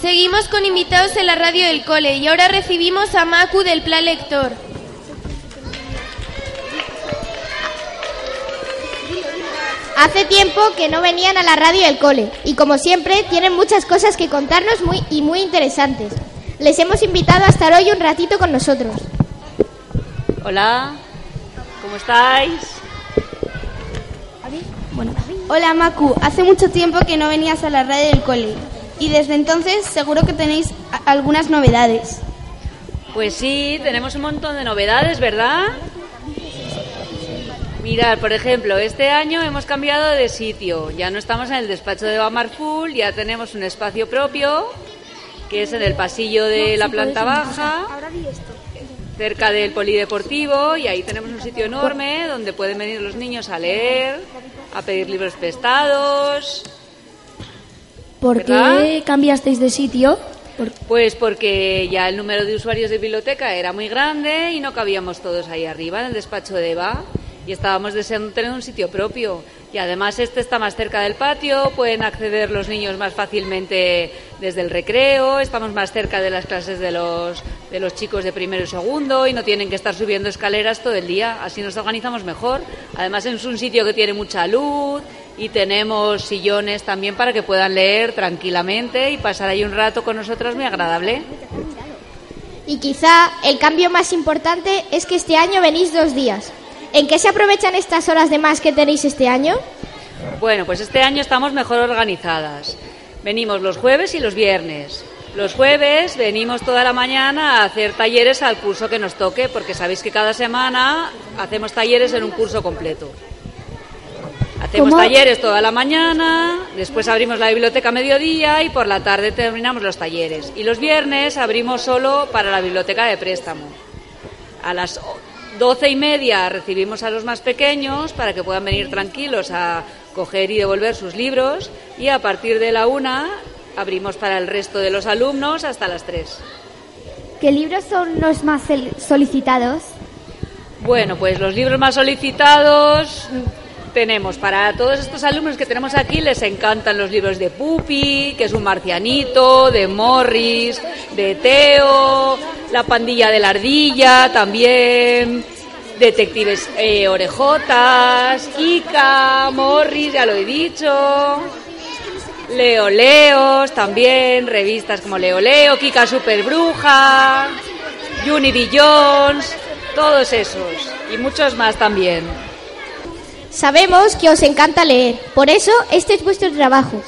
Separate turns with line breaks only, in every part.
Seguimos con invitados en la radio del cole y ahora recibimos a Macu del Plan Lector.
Hace tiempo que no venían a la radio del cole y como siempre tienen muchas cosas que contarnos muy y muy interesantes. Les hemos invitado a estar hoy un ratito con nosotros.
Hola, ¿cómo estáis?
Hola Macu, hace mucho tiempo que no venías a la radio del cole y desde entonces seguro que tenéis algunas novedades.
Pues sí, tenemos un montón de novedades, ¿verdad? Mirad, por ejemplo, este año hemos cambiado de sitio. Ya no estamos en el despacho de Bamarful, ya tenemos un espacio propio, que es en el pasillo de la planta baja, cerca del polideportivo, y ahí tenemos un sitio enorme donde pueden venir los niños a leer, a pedir libros prestados.
¿Por
¿Verdad?
qué cambiasteis de sitio? Por-
Pues porque ya el número de usuarios de biblioteca era muy grande y no cabíamos todos ahí arriba en el despacho de Eva y estábamos deseando tener un sitio propio. Y además este está más cerca del patio, pueden acceder los niños más fácilmente desde el recreo, estamos más cerca de las clases de los, de los chicos de primero y segundo y no tienen que estar subiendo escaleras todo el día, así nos organizamos mejor. Además es un sitio que tiene mucha luz y tenemos sillones también para que puedan leer tranquilamente y pasar ahí un rato con nosotros muy agradable.
Y quizá el cambio más importante es que este año venís dos días. ¿En qué se aprovechan estas horas de más que tenéis este año?
Bueno, pues este año estamos mejor organizadas. Venimos los jueves y los viernes. Los jueves venimos toda la mañana a hacer talleres al curso que nos toque, porque sabéis que cada semana hacemos talleres en un curso completo. Hacemos
¿Cómo?
talleres toda la mañana, después abrimos la biblioteca a mediodía y por la tarde terminamos los talleres. Y los viernes abrimos solo para la biblioteca de préstamo. A las doce y media recibimos a los más pequeños para que puedan venir tranquilos a coger y devolver sus libros y a partir de la una abrimos para el resto de los alumnos hasta las tres.
¿Qué libros son los más sol- solicitados?
Bueno, pues los libros más solicitados tenemos para todos estos alumnos que tenemos aquí les encantan los libros de Pupi, que es un marcianito, de Morris, de Teo, La pandilla de la ardilla también, detectives eh, orejotas, Kika, Morris, ya lo he dicho. Leo Leos también, revistas como Leo Leo, Kika Super Bruja, Unity Jones, todos esos y muchos más también.
Sabemos que os encanta leer, por eso este es vuestro trabajo.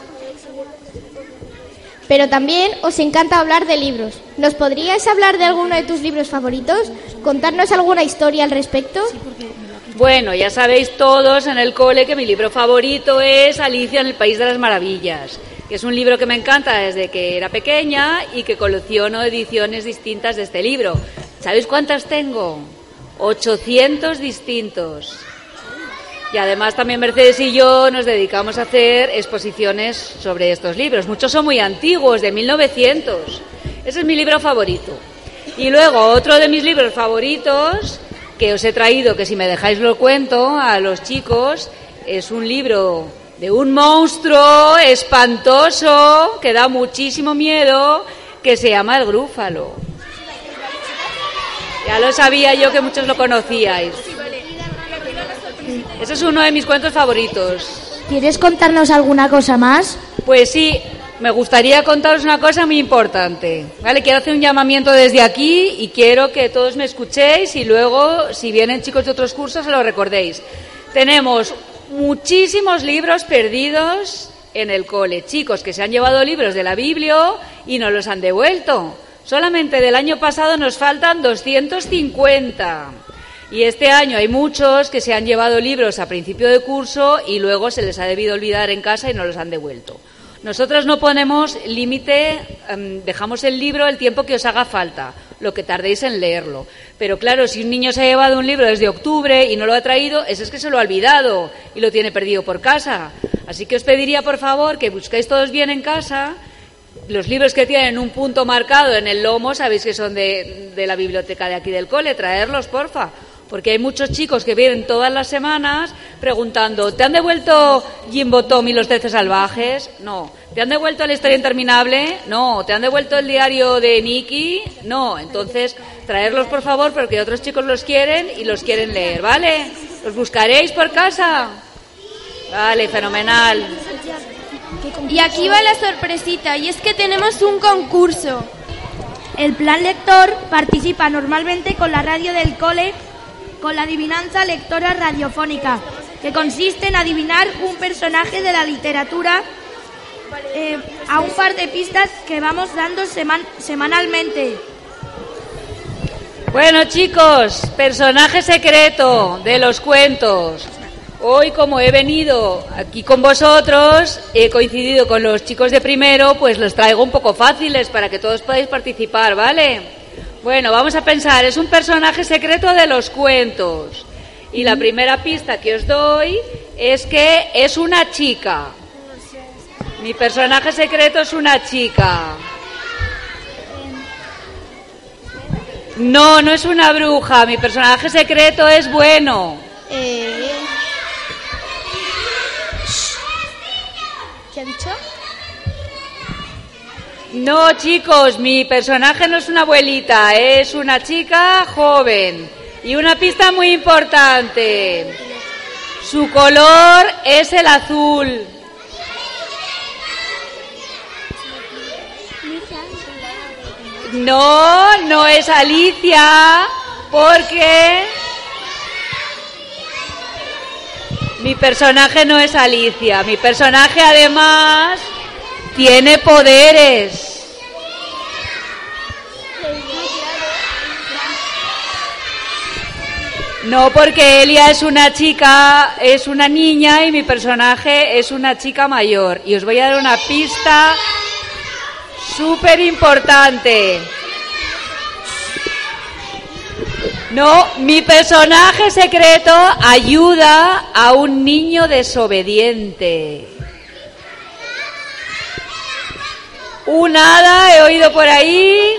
Pero también os encanta hablar de libros. ¿Nos podrías hablar de alguno de tus libros favoritos? ¿Contarnos alguna historia al respecto?
Bueno, ya sabéis todos en el cole que mi libro favorito es Alicia en el País de las Maravillas, que es un libro que me encanta desde que era pequeña y que colecciono ediciones distintas de este libro. ¿Sabéis cuántas tengo? 800 distintos. Y además también Mercedes y yo nos dedicamos a hacer exposiciones sobre estos libros. Muchos son muy antiguos, de 1900. Ese es mi libro favorito. Y luego otro de mis libros favoritos que os he traído, que si me dejáis lo cuento a los chicos, es un libro de un monstruo espantoso que da muchísimo miedo, que se llama El Grúfalo. Ya lo sabía yo que muchos lo conocíais. Ese es uno de mis cuentos favoritos.
¿Quieres contarnos alguna cosa más?
Pues sí, me gustaría contaros una cosa muy importante. ¿vale? Quiero hacer un llamamiento desde aquí y quiero que todos me escuchéis y luego, si vienen chicos de otros cursos, se lo recordéis. Tenemos muchísimos libros perdidos en el cole. Chicos que se han llevado libros de la Biblia y no los han devuelto. Solamente del año pasado nos faltan 250. Y este año hay muchos que se han llevado libros a principio de curso y luego se les ha debido olvidar en casa y no los han devuelto. Nosotros no ponemos límite, em, dejamos el libro el tiempo que os haga falta, lo que tardéis en leerlo. Pero claro, si un niño se ha llevado un libro desde octubre y no lo ha traído, ese es que se lo ha olvidado y lo tiene perdido por casa. Así que os pediría, por favor, que busquéis todos bien en casa los libros que tienen un punto marcado en el lomo, sabéis que son de la biblioteca de aquí del cole, traerlos, porfa. Porque hay muchos chicos que vienen todas las semanas preguntando, ¿te han devuelto Jimbo Tom y los Trece Salvajes? No, ¿Te han devuelto la historia interminable? No. ¿Te han devuelto el diario de Nicky? No. Entonces, traerlos por favor porque otros chicos los quieren y los quieren leer, ¿vale? ¿Los buscaréis por casa? Vale, fenomenal.
Y aquí va la sorpresita, y es que tenemos un concurso.
El plan lector participa normalmente con la radio del cole con la adivinanza lectora radiofónica, que consiste en adivinar un personaje de la literatura eh, a un par de pistas que vamos dando seman- semanalmente.
Bueno, chicos, personaje secreto de los cuentos. Hoy, como he venido aquí con vosotros, he coincidido con los chicos de primero, pues los traigo un poco fáciles para que todos podáis participar, ¿vale? Bueno, vamos a pensar, es un personaje secreto de los cuentos. Y la primera pista que os doy es que es una chica. Mi personaje secreto es una chica. No, no es una bruja. Mi personaje secreto es bueno.
Eh, ¿Qué ha dicho?
No, chicos, mi personaje no es una abuelita, es una chica joven. Y una pista muy importante. Su color es el azul. No, no es Alicia, porque mi personaje no es Alicia. Mi personaje además tiene poderes. No, porque Elia es una chica, es una niña y mi personaje es una chica mayor. Y os voy a dar una pista súper importante. No, mi personaje secreto ayuda a un niño desobediente. Un hada, he oído por ahí.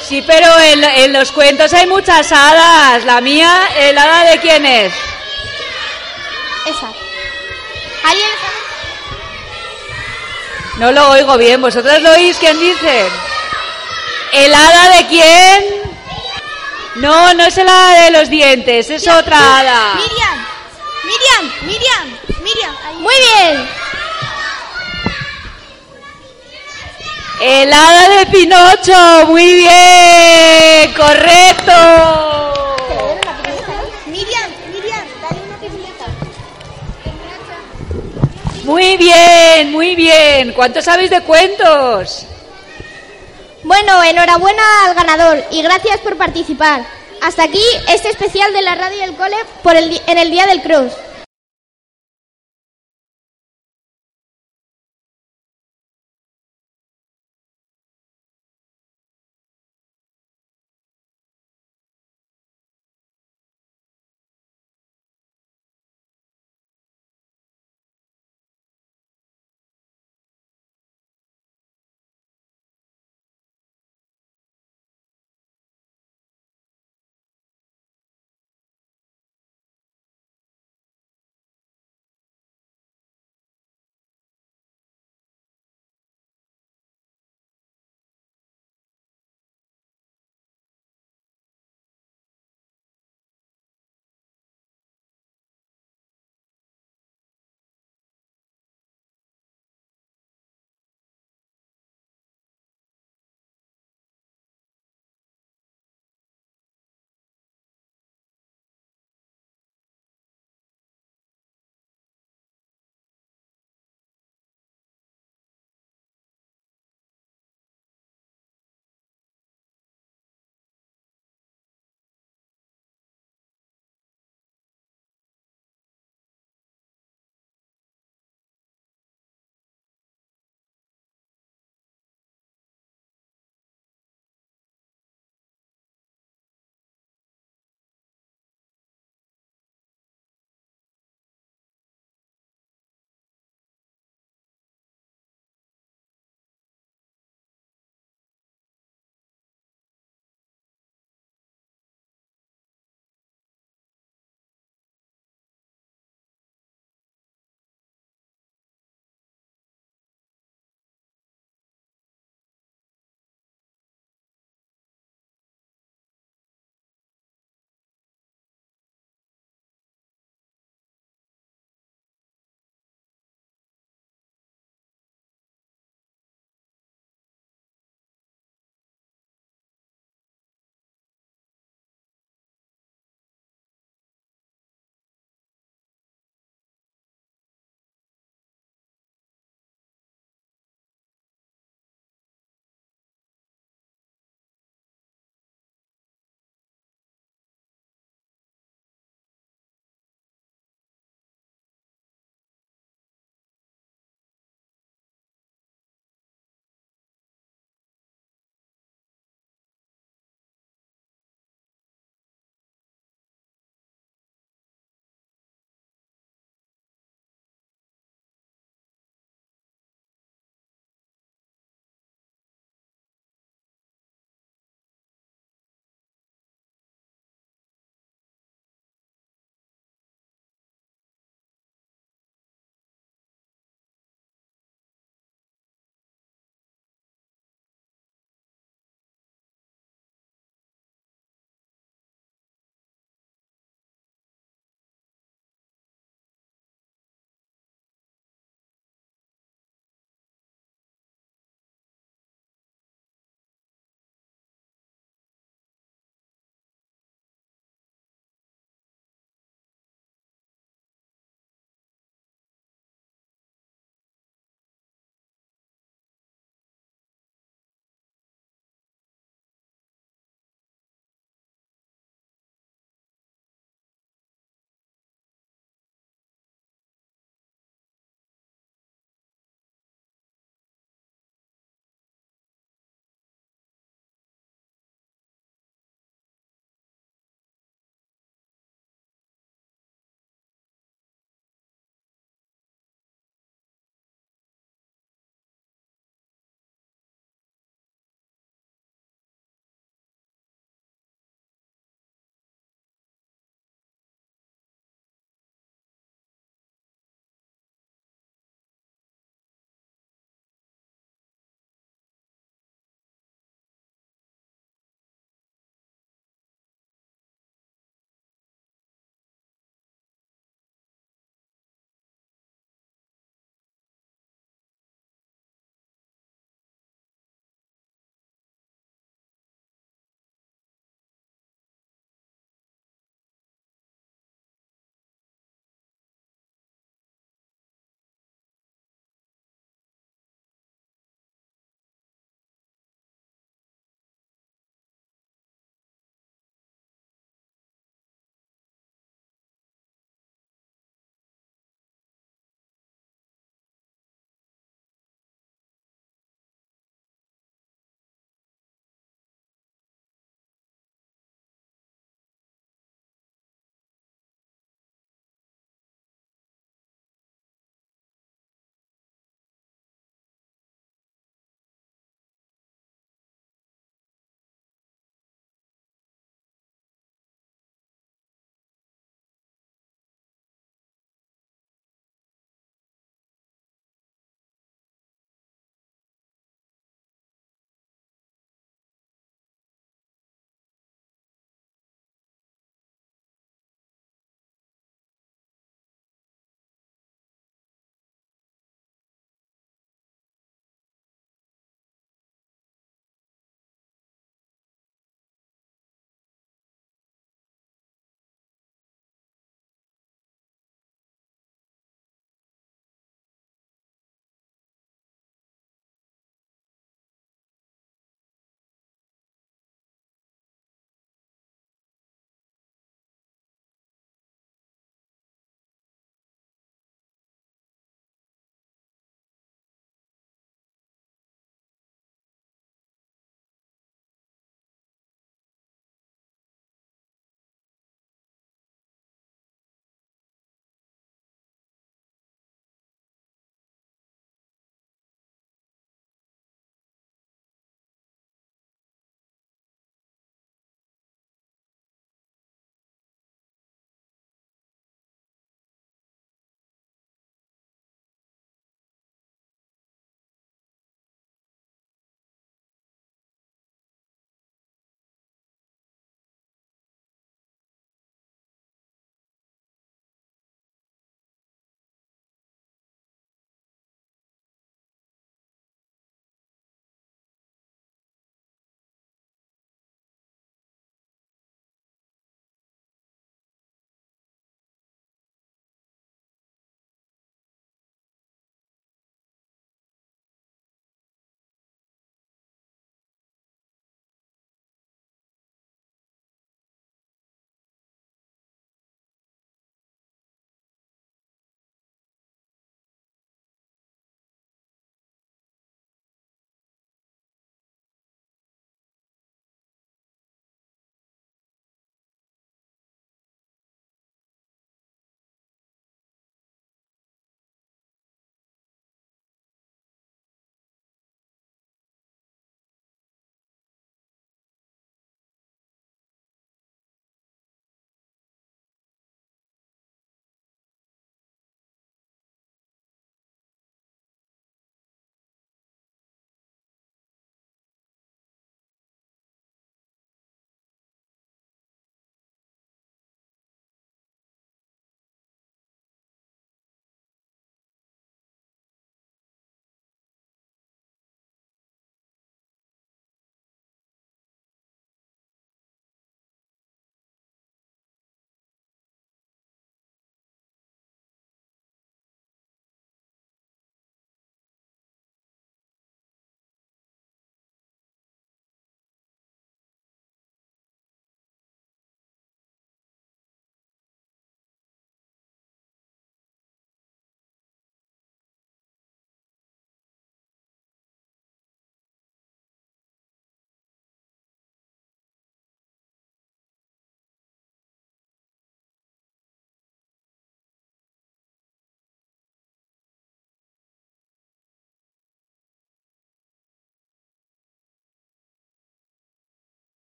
Sí, pero en, en los cuentos hay muchas hadas. La mía, ¿el hada de quién es?
Esa. ¿Alguien sabe?
No lo oigo bien. ¿Vosotros lo oís? ¿Quién dice? ¿El hada de quién? No, no es el hada de los dientes, es otra hada.
Miriam. Miriam. Miriam. Miriam. Ahí.
Muy bien.
El hada de Pinocho, muy bien, correcto.
Miriam. Miriam. Dale una.
Muy bien, muy bien. ¿Cuántos sabéis de cuentos?
Bueno, enhorabuena al ganador y gracias por participar. Hasta aquí este especial de la radio del cole por el en el Día del Cross.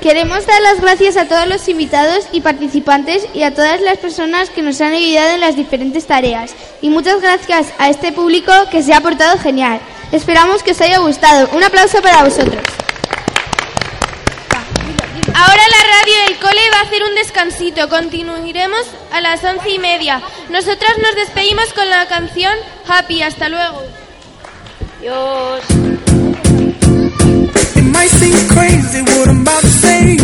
Queremos dar las gracias a todos los invitados y participantes y a todas las personas que nos han ayudado en las diferentes tareas. Y muchas gracias a este público que se ha portado genial. Esperamos que os haya gustado. Un aplauso para vosotros.
Ahora la radio del cole va a hacer un descansito. Continuaremos a las once y media. Nosotras nos despedimos con la canción Happy. Hasta luego.
Adiós.
might seem crazy what I'm about to say.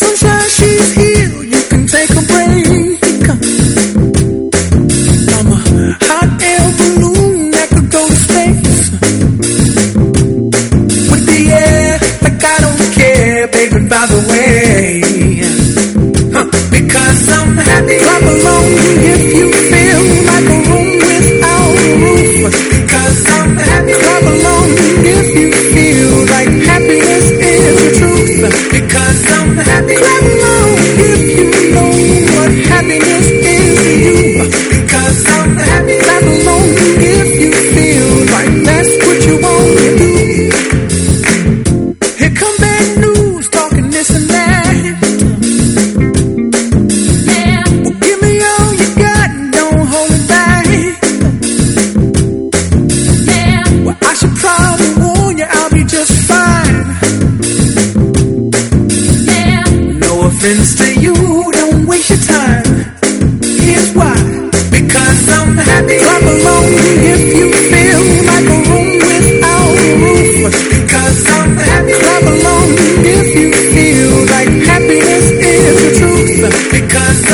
Sunshine, she's here, you can take a break. Cause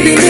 happiness.